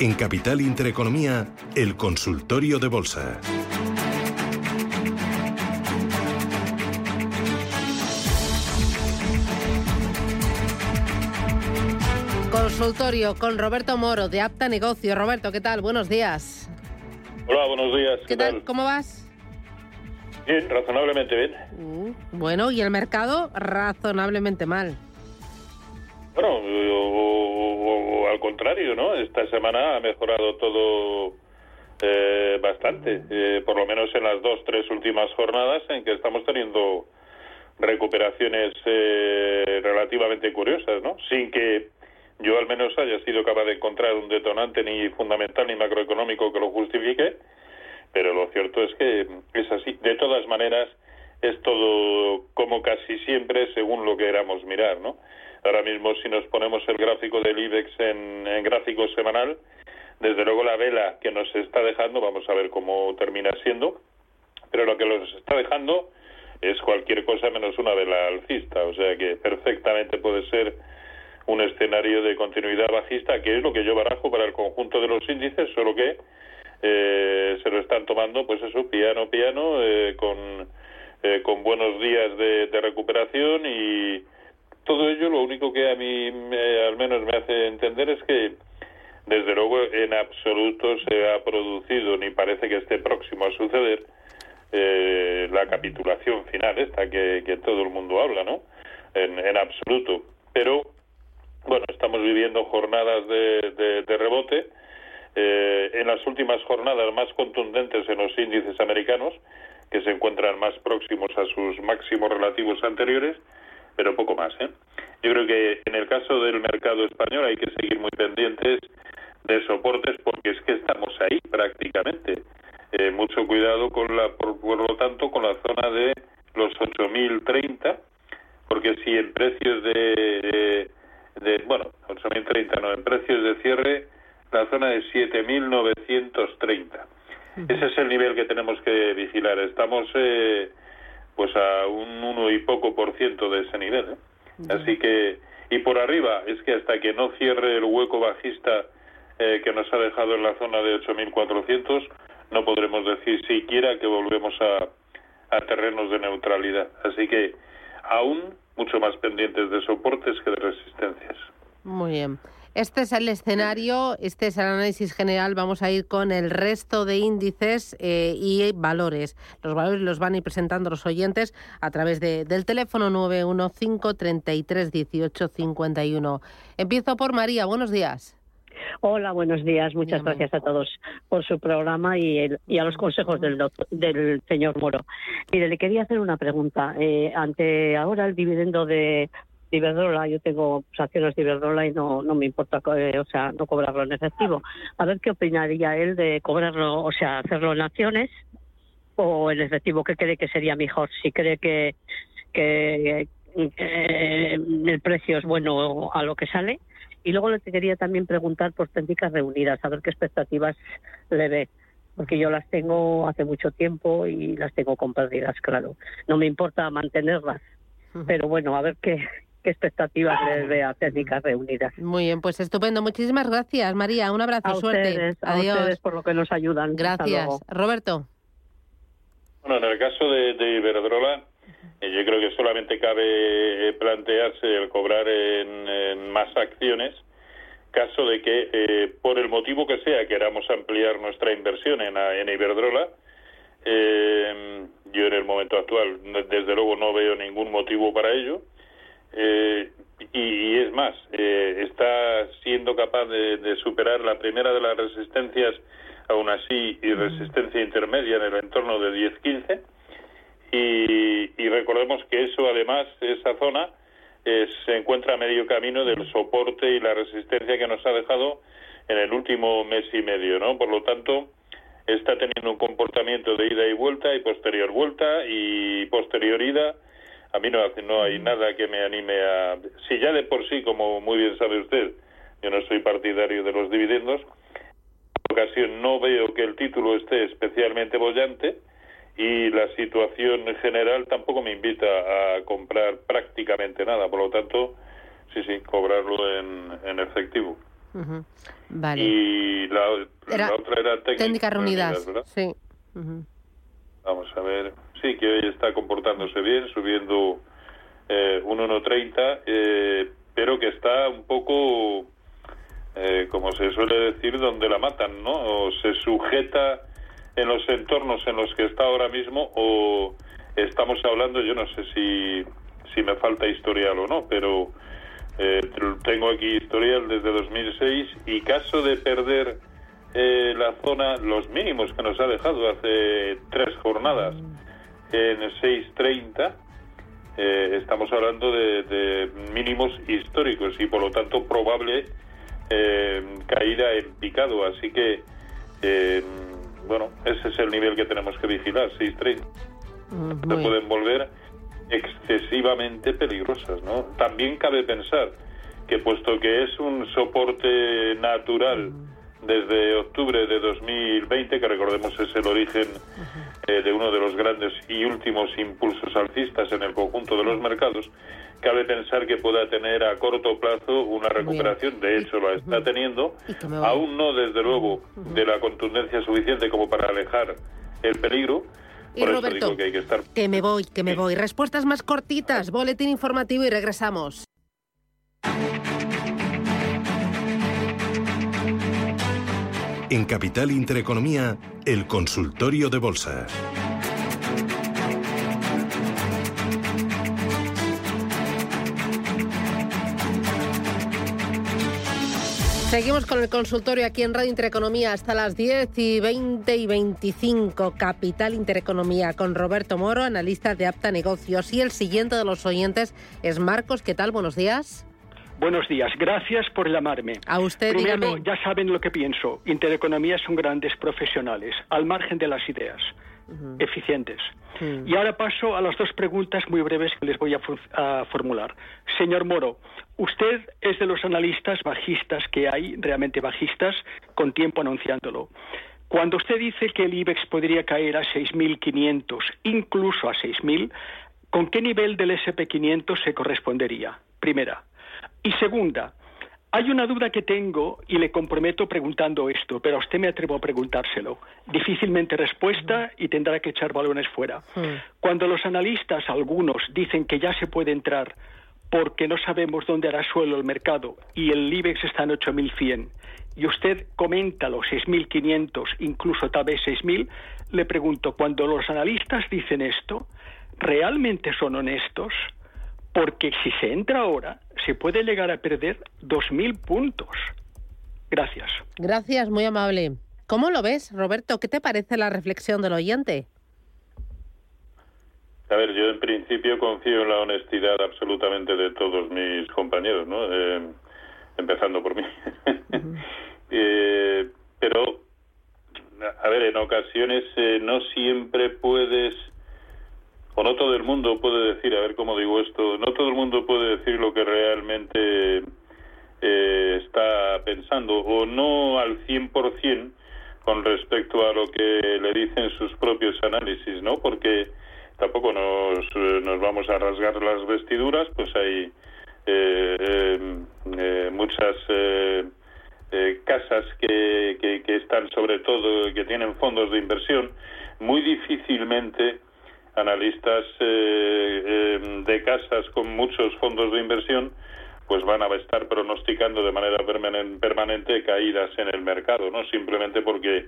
En Capital Intereconomía, el consultorio de bolsa. Consultorio con Roberto Moro de Apta Negocio. Roberto, ¿qué tal? Buenos días. Hola, buenos días. ¿Qué, tal? ¿Cómo vas? Bien, razonablemente bien. Uh, bueno, ¿y el mercado? Razonablemente mal. Bueno, o, al contrario, ¿no? Esta semana ha mejorado todo eh, bastante, eh, por lo menos en las dos, tres últimas jornadas en que estamos teniendo recuperaciones eh, relativamente curiosas, ¿no? Sin que yo al menos haya sido capaz de encontrar un detonante ni fundamental ni macroeconómico que lo justifique, pero lo cierto es que es así. De todas maneras, es todo como casi siempre según lo que queramos mirar, ¿no? Ahora mismo, si nos ponemos el gráfico del IBEX en, gráfico semanal, desde luego la vela que nos está dejando, vamos a ver cómo termina siendo, pero lo que nos está dejando es cualquier cosa menos una vela alcista, o sea que perfectamente puede ser un escenario de continuidad bajista, que es lo que yo barajo para el conjunto de los índices, solo que eh, se lo están tomando, pues eso, piano, piano, eh, con, eh, con buenos días de, de, recuperación y todo ello lo único que a mí al menos me hace entender es que desde luego en absoluto se ha producido ni parece que esté próximo a suceder la capitulación final esta que, que, todo el mundo habla, ¿no? En, en absoluto. Pero bueno, estamos viviendo jornadas de, de, rebote. Eh, en las últimas jornadas más contundentes en los índices americanos, que se encuentran más próximos a sus máximos relativos anteriores, pero poco más. ¿eh? Yo creo que en el caso del mercado español hay que seguir muy pendientes de soportes porque es que estamos ahí prácticamente. Eh, mucho cuidado con la, por, por, lo tanto, con la zona de los 8.030, porque si en precios de de, bueno, 8.030, no, en precios de cierre, la zona de 7.930. Ese es el nivel que tenemos que vigilar. Estamos eh, pues a un uno y poco por ciento de ese nivel. ¿eh? Así que, y por arriba, es que hasta que no cierre el hueco bajista eh, que nos ha dejado en la zona de 8.400, no podremos decir siquiera que volvemos a, a terrenos de neutralidad. Así que aún mucho más pendientes de soportes que de resistencias. Muy bien. Este es el escenario, este es el análisis general. Vamos a ir con el resto de índices eh, y valores. Los valores los van a ir presentando los oyentes a través de, del teléfono 915 33 18 51. Empiezo por María. Buenos días. Hola, buenos días. Muchas gracias a todos por su programa y, el, y a los consejos del, doctor, del señor Moro. Mire, le quería hacer una pregunta. Eh, ante ahora el dividendo de Iberdrola, yo tengo acciones de Iberdrola y no, no me importa, eh, o sea, no cobrarlo en efectivo. A ver qué opinaría él de cobrarlo, o sea, hacerlo en acciones o en efectivo, ¿qué cree que sería mejor? Si cree que, que eh, el precio es bueno a lo que sale y luego le quería también preguntar por técnicas reunidas, a ver qué expectativas le ve, porque yo las tengo hace mucho tiempo y las tengo compartidas, claro. No me importa mantenerlas, pero bueno, a ver qué, qué expectativas le ve a técnicas reunidas. Muy bien, pues estupendo. Muchísimas gracias, María. Un abrazo, a suerte. Ustedes, Adiós. A ustedes por lo que nos ayudan. Gracias. Roberto. Bueno, en el caso de, de Iberdrola, yo creo que solamente cabe plantearse el cobrar en, en más acciones caso de que, eh, por el motivo que sea, queramos ampliar nuestra inversión en, en Iberdrola. Eh, yo en el momento actual, desde luego, no veo ningún motivo para ello. Eh, y, y, es más, eh, está siendo capaz de, de, superar la primera de las resistencias, aún así, y resistencia intermedia en el entorno de 10-15 y, recordemos que eso además, esa zona, se encuentra a medio camino del soporte y la resistencia que nos ha dejado en el último mes y medio, ¿no? Por lo tanto, está teniendo un comportamiento de ida y vuelta y posterior vuelta y posterior ida. A mí no, no hay nada que me anime a... Si ya de por sí, como muy bien sabe usted, yo no soy partidario de los dividendos, en ocasión no veo que el título esté especialmente bollante y la situación general tampoco me invita a comprar prácticamente nada, por lo tanto, sí, sí, cobrarlo en, en efectivo. Vale. Y la, otra era técnicas reunidas, Sí. Vamos a ver. Sí, que hoy está comportándose bien, subiendo eh, un 1.30, eh, pero que está un poco, eh, como se suele decir, donde la matan, ¿no? O se sujeta en los entornos en los que está ahora mismo, o estamos hablando, yo no sé si, si me falta historial o no, pero eh, tengo aquí historial desde 2006 y caso de perder eh, la zona, los mínimos que nos ha dejado hace tres jornadas en 6.30, eh, estamos hablando de, mínimos históricos y por lo tanto probable eh, caída en picado. Así que, bueno, ese es el nivel que tenemos que vigilar, 6.30. Se pueden volver excesivamente peligrosas, ¿no? También cabe pensar que puesto que es un soporte natural desde octubre de 2020, que recordemos es el origen eh, de uno de los grandes y últimos impulsos alcistas en el conjunto de los mercados, cabe pensar que pueda tener a corto plazo una recuperación, de hecho la está teniendo, aún no desde luego de la contundencia suficiente como para alejar el peligro, y Roberto, que, me voy, que me voy. Respuestas más cortitas, boletín informativo y regresamos. En Capital Intereconomía, el consultorio de bolsa. Seguimos con el consultorio aquí en Radio Intereconomía hasta las 10 y 20 y 25. Capital Intereconomía con Roberto Moro, analista de Apta Negocios. Y el siguiente de los oyentes es Marcos. ¿Qué tal? Buenos días. Buenos días, gracias por llamarme. A usted, Primero, ya saben lo que pienso. Intereconomía son grandes profesionales, al margen de las ideas, eficientes. Y ahora paso a las dos preguntas muy breves que les voy a formular. Señor Moro, Usted es de los analistas bajistas que hay, realmente bajistas, con tiempo anunciándolo. Cuando usted dice que el IBEX podría caer a 6.500, incluso a 6.000, ¿con qué nivel del SP500 se correspondería? Primera. Y segunda, hay una duda que tengo y le comprometo preguntando esto, pero a usted me atrevo a preguntárselo. Difícilmente respuesta y tendrá que echar balones fuera. Cuando los analistas, algunos, dicen que ya se puede entrar porque no sabemos dónde hará suelo el mercado y el IBEX está en 8.100 y usted comenta los 6.500, incluso tal vez 6.000, le pregunto, cuando los analistas dicen esto, ¿realmente son honestos? Porque si se entra ahora, se puede llegar a perder 2.000 puntos. Gracias. Gracias, muy amable. ¿Cómo lo ves, Roberto? ¿Qué te parece la reflexión del oyente? A ver, yo en principio confío en la honestidad absolutamente de todos mis compañeros, ¿no? Eh, empezando por mí. eh, pero, a ver, en ocasiones eh, no siempre puedes, o no todo el mundo puede decir, a ver cómo digo esto, no todo el mundo puede decir lo que realmente eh, está pensando, o no al 100% con respecto a lo que le dicen sus propios análisis, ¿no? Porque tampoco nos, eh, nos vamos a rasgar las vestiduras, pues hay eh, eh, muchas casas que, que, están sobre todo, que tienen fondos de inversión, muy difícilmente analistas de casas con muchos fondos de inversión pues van a estar pronosticando de manera permanente caídas en el mercado, ¿no? Simplemente porque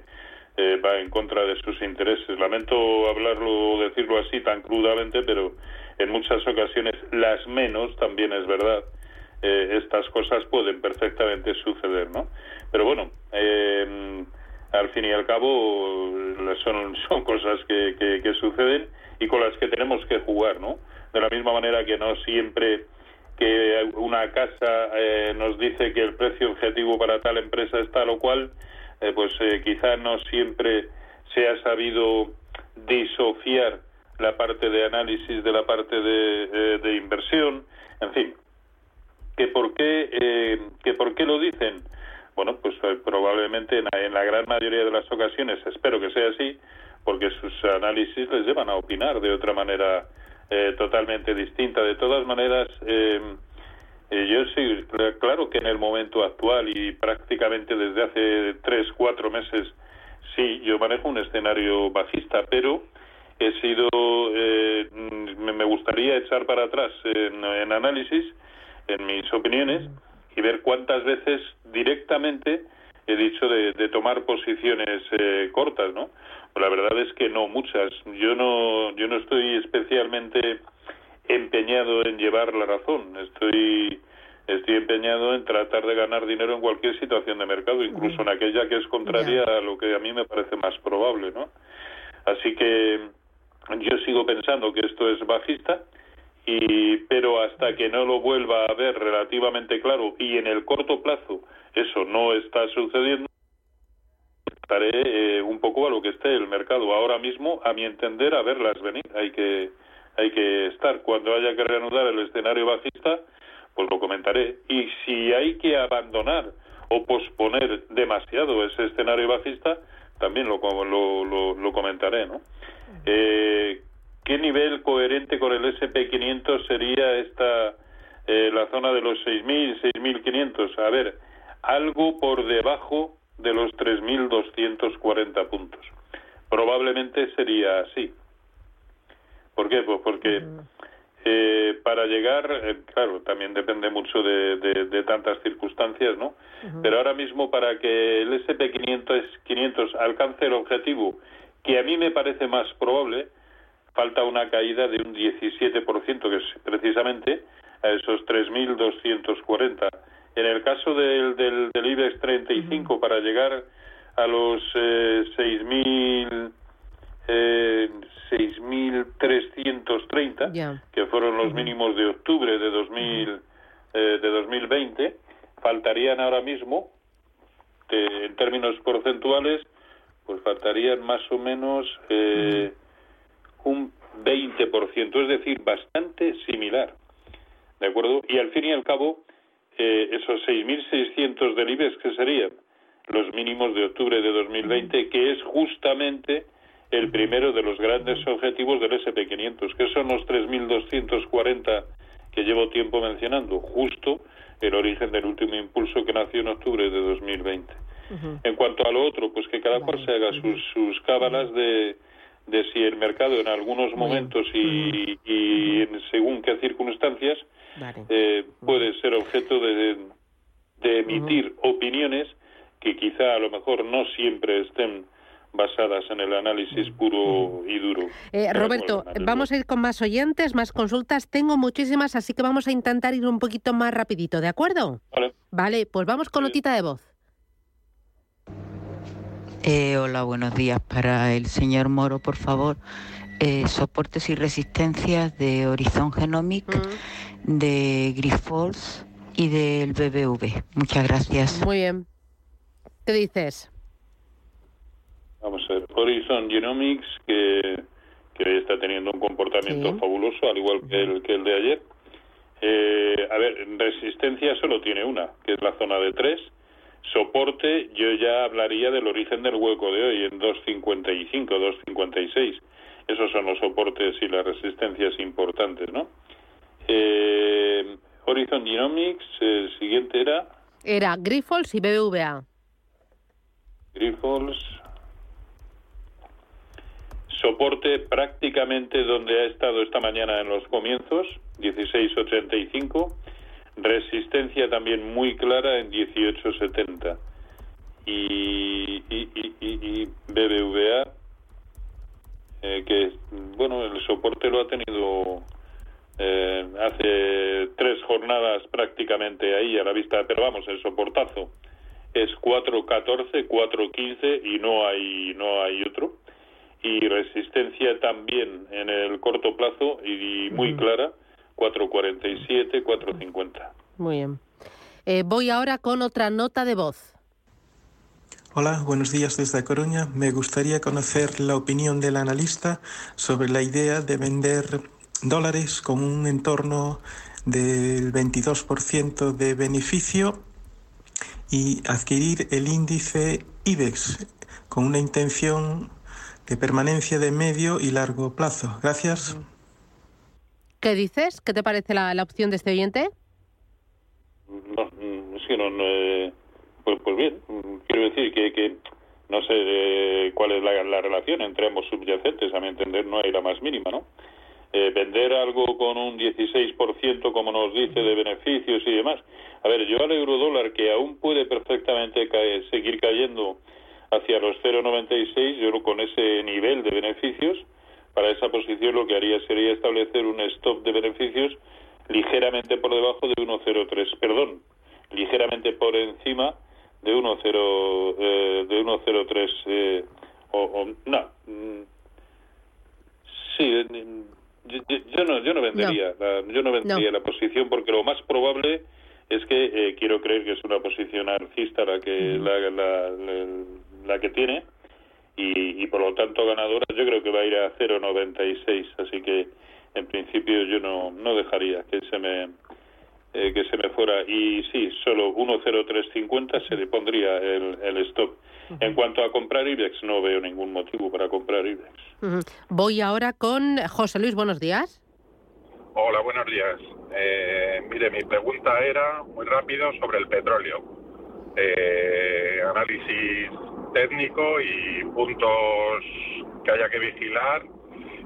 eh, va en contra de sus intereses. Lamento hablarlo decirlo así tan crudamente, pero en muchas ocasiones, las menos, también es verdad, eh, estas cosas pueden perfectamente suceder, ¿no? Pero bueno, eh, al fin y al cabo son, son cosas que, que, suceden y con las que tenemos que jugar, ¿no? De la misma manera que no siempre que una casa eh, nos dice que el precio objetivo para tal empresa es tal o cual, eh, pues eh, quizá no siempre se ha sabido disociar la parte de análisis de la parte de, de inversión, en fin, que por qué que por qué lo dicen bueno, pues probablemente en en la, gran mayoría de las ocasiones, espero que sea así, porque sus análisis les llevan a opinar de otra manera eh, totalmente distinta. De todas maneras, eh, eh, yo sí, claro que en el momento actual y prácticamente desde hace tres, cuatro meses, sí, yo manejo un escenario bajista, pero he sido, me gustaría echar para atrás en análisis, en mis opiniones, y ver cuántas veces directamente he dicho de, de tomar posiciones cortas, ¿no? la verdad es que no muchas. Yo no, yo no estoy especialmente empeñado en llevar la razón. Estoy, estoy empeñado en tratar de ganar dinero en cualquier situación de mercado, incluso en aquella que es contraria a lo que a mí me parece más probable, ¿no? Así que yo sigo pensando que esto es bajista. Y, pero hasta que no lo vuelva a ver relativamente claro y en el corto plazo eso no está sucediendo, estaré eh, un poco a lo que esté el mercado. Ahora mismo, a mi entender, a verlas venir. Hay que, hay que estar. Cuando haya que reanudar el escenario bajista, pues lo comentaré. Y si hay que abandonar o posponer demasiado ese escenario bajista, también lo, lo, lo, comentaré, ¿no? Eh, ¿Qué nivel coherente con el SP500 sería esta, eh, la zona de los 6.000, 6.500? A ver, algo por debajo de los 3.240 puntos. Probablemente sería así. ¿Por qué? Pues porque eh, para llegar, eh, claro, también depende mucho de, de, tantas circunstancias, ¿no? Pero ahora mismo para que el SP500 500 alcance el objetivo, que a mí me parece más probable, falta una caída de un 17%, que es precisamente a esos 3.240 en el caso del, del, del IBEX 35, para llegar a los eh, 6.000 eh, 6.330, que fueron los mínimos de octubre de, 2000, eh, de 2020, faltarían ahora mismo, en términos porcentuales, pues faltarían más o menos eh, un 20%, es decir, bastante similar. ¿De acuerdo? Y al fin y al cabo, eh, esos 6.600 del IBEX, que serían los mínimos de octubre de 2020, que es justamente el primero de los grandes objetivos del SP500, que son los 3.240 que llevo tiempo mencionando, justo el origen del último impulso que nació en octubre de 2020. En cuanto a lo otro, pues que cada cual se haga sus, sus cábalas de, de si el mercado en algunos momentos y, y en según qué circunstancias eh, puede ser objeto de, de emitir opiniones que quizá a lo mejor no siempre estén basadas en el análisis puro y duro. Eh, Roberto, vamos a ir con más oyentes, más consultas. Tengo muchísimas, así que vamos a intentar ir un poquito más rapidito, ¿de acuerdo? Vale. Vale, pues vamos con notita de voz. Eh, hola, buenos días. Para el señor Moro, por favor, eh, soportes y resistencias de Horizon Genomic, de Grifols y del BBV. Muchas gracias. Muy bien. ¿Qué dices? Vamos a ver, Horizon Genomics, que, que está teniendo un comportamiento fabuloso, al igual que el, que el de ayer. Eh, a ver, resistencia solo tiene una, que es la zona de 3. Soporte, yo ya hablaría del origen del hueco de hoy, en 2.55, 2.56 esos son los soportes y las resistencias importantes, ¿no? Eh, Horizon Genomics, el siguiente era... Era Grifols y BBVA. Grifols. Soporte prácticamente donde ha estado esta mañana en los comienzos, 16.85. Resistencia también muy clara en 18.70. Y, y, y, y BBVA eh, que bueno el soporte lo ha tenido eh, hace tres jornadas prácticamente ahí a la vista pero vamos el soportazo es 4.14 4.15 y no hay no hay otro y resistencia también en el corto plazo y muy clara 447, 450. Muy bien. Eh, voy ahora con otra nota de voz. Hola, buenos días desde Coruña. Me gustaría conocer la opinión del analista sobre la idea de vender dólares con un entorno del 22% de beneficio y adquirir el índice IBEX con una intención de permanencia de medio y largo plazo. Gracias. ¿Qué dices? ¿Qué te parece la, opción de este oyente? No, es que no, eh, pues, pues, bien, quiero decir que, que no sé eh, cuál es la, la, relación entre ambos subyacentes, a mi entender no hay la más mínima, ¿no? Eh, vender algo con un 16%, como nos dice, de beneficios y demás. A ver, yo al euro dólar, que aún puede perfectamente seguir cayendo hacia los 0,96, yo con ese nivel de beneficios, para esa posición lo que haría sería establecer un stop de beneficios ligeramente por debajo de 1,03, perdón, ligeramente por encima de 1,0 eh, de 1,03 eh, o, no. Mm, sí, yo, no, yo no vendería, La, yo no vendería la posición porque lo más probable es que eh, quiero creer que es una posición alcista la que la, la, que tiene y, por lo tanto ganadora yo creo que va a ir a 0.96 así que en principio yo no, no dejaría que se me eh, que se me fuera y sí solo 1.0350 se le pondría el, el stop en cuanto a comprar IBEX, no veo ningún motivo para comprar IBEX. Voy ahora con José Luis, buenos días. Hola, buenos días. Eh, mire, mi pregunta era muy rápido sobre el petróleo. Eh, análisis técnico y puntos que haya que vigilar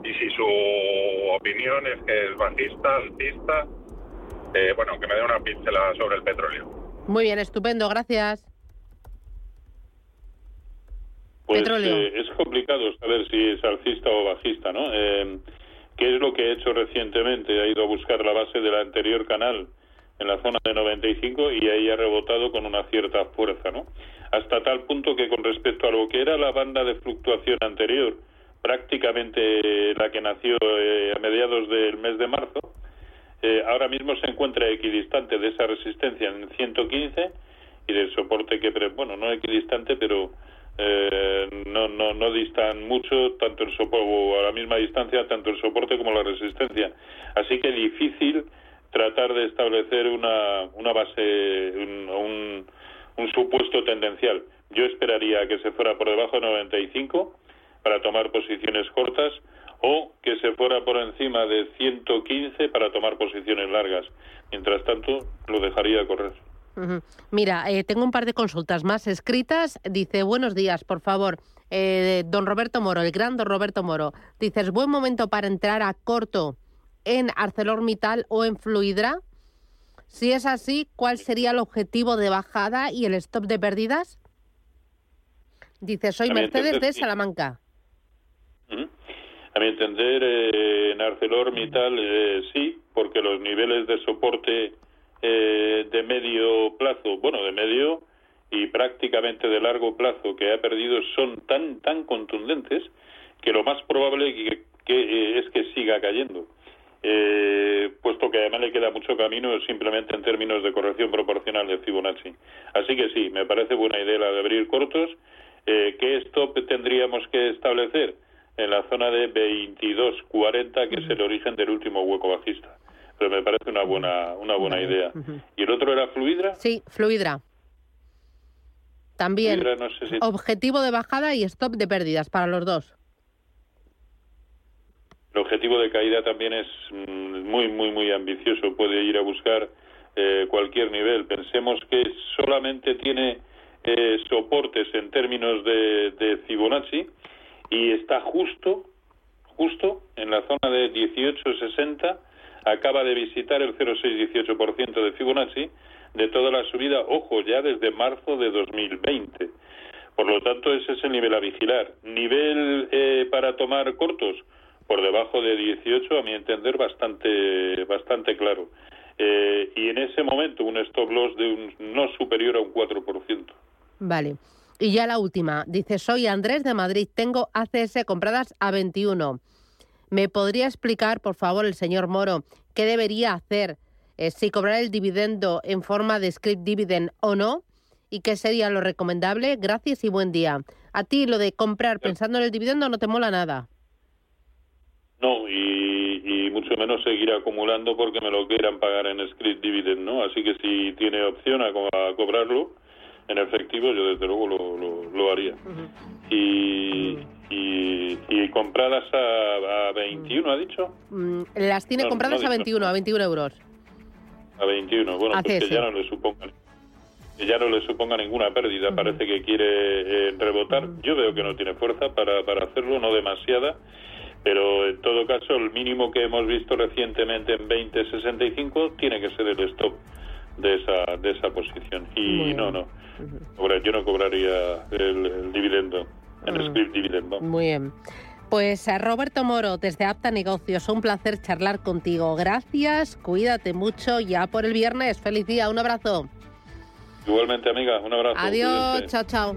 y si su opinión es que es bajista, altista, eh, bueno, que me dé una pincelada sobre el petróleo. Muy bien, estupendo, gracias. Pues eh, es complicado saber si es alcista o bajista, ¿no? Eh, ¿Qué es lo que ha hecho recientemente? Ha ido a buscar la base del anterior canal en la zona de 95 y ahí ha rebotado con una cierta fuerza, ¿no? Hasta tal punto que con respecto a lo que era la banda de fluctuación anterior, prácticamente la que nació eh, a mediados del mes de marzo, ahora mismo se encuentra equidistante de esa resistencia en 115 y del soporte que, bueno, no equidistante, pero eh, no, no, no distan mucho, tanto el soporte, o a la misma distancia, tanto el soporte como la resistencia. Así que difícil tratar de establecer una, una base, un, un, supuesto tendencial. Yo esperaría que se fuera por debajo de 95 para tomar posiciones cortas o que se fuera por encima de 115 para tomar posiciones largas. Mientras tanto, lo dejaría correr. Mira, eh, tengo un par de consultas más escritas. Dice, buenos días, por favor. Eh, don Roberto Moro, el gran don Roberto Moro. Dices, buen momento para entrar a corto en ArcelorMittal o en Fluidra. Si es así, ¿cuál sería el objetivo de bajada y el stop de pérdidas? Dice, soy Mercedes de Salamanca. A mi entender, eh, en ArcelorMittal sí, porque los niveles de soporte eh, de medio plazo, bueno, de medio y prácticamente de largo plazo que ha perdido son tan tan contundentes que lo más probable que, eh, es que siga cayendo. Eh, puesto que además le queda mucho camino simplemente en términos de corrección proporcional de Fibonacci. Así que sí, me parece buena idea la de abrir cortos. Eh, ¿Qué stop tendríamos que establecer? En la zona de 22.40, que es el origen del último hueco bajista pero me parece una buena una buena idea. ¿Y el otro era Fluidra? Sí, Fluidra. También objetivo de bajada y stop de pérdidas para los dos. El objetivo de caída también es mm, muy, muy, muy ambicioso. Puede ir a buscar eh, cualquier nivel. Pensemos que solamente tiene eh, soportes en términos de, de Fibonacci y está justo, justo en la zona de 1860 acaba de visitar el 0,618% de Fibonacci de toda la subida, ojo, ya desde marzo de 2020. Por lo tanto, ese es el nivel a vigilar. Nivel eh, para tomar cortos, por debajo de 18, a mi entender, bastante, bastante claro. Eh, y en ese momento un stop loss de un no superior a un 4%. Vale. Y ya la última. Dice, soy Andrés de Madrid, tengo ACS compradas a 21. ¿Me podría explicar, por favor, el señor Moro, qué debería hacer eh, si cobrar el dividendo en forma de script dividend o no? ¿Y qué sería lo recomendable? Gracias y buen día. A ti lo de comprar pensando en el dividendo no te mola nada. No, y, mucho menos seguir acumulando porque me lo quieran pagar en script dividend, ¿no? Así que si tiene opción a, cobrarlo en efectivo, yo desde luego lo, lo, haría. y, y, compradas a, a 21, ¿ha dicho? Mm, las tiene compradas a 21, a 21 euros. A 21, bueno, pues que ya no le supongan que ya no le suponga ninguna pérdida. Parece que quiere eh, rebotar. Yo veo que no tiene fuerza para, para hacerlo, no demasiada pero en todo caso el mínimo que hemos visto recientemente en 20.65 tiene que ser el stop de esa de esa posición y no no yo no cobraría el, dividendo el mm. script dividendo muy bien pues a Roberto Moro, desde Apta Negocios, un placer charlar contigo. Gracias, cuídate mucho ya por el viernes. Feliz día, un abrazo. Igualmente, amiga, un abrazo. Adiós, chao, chao.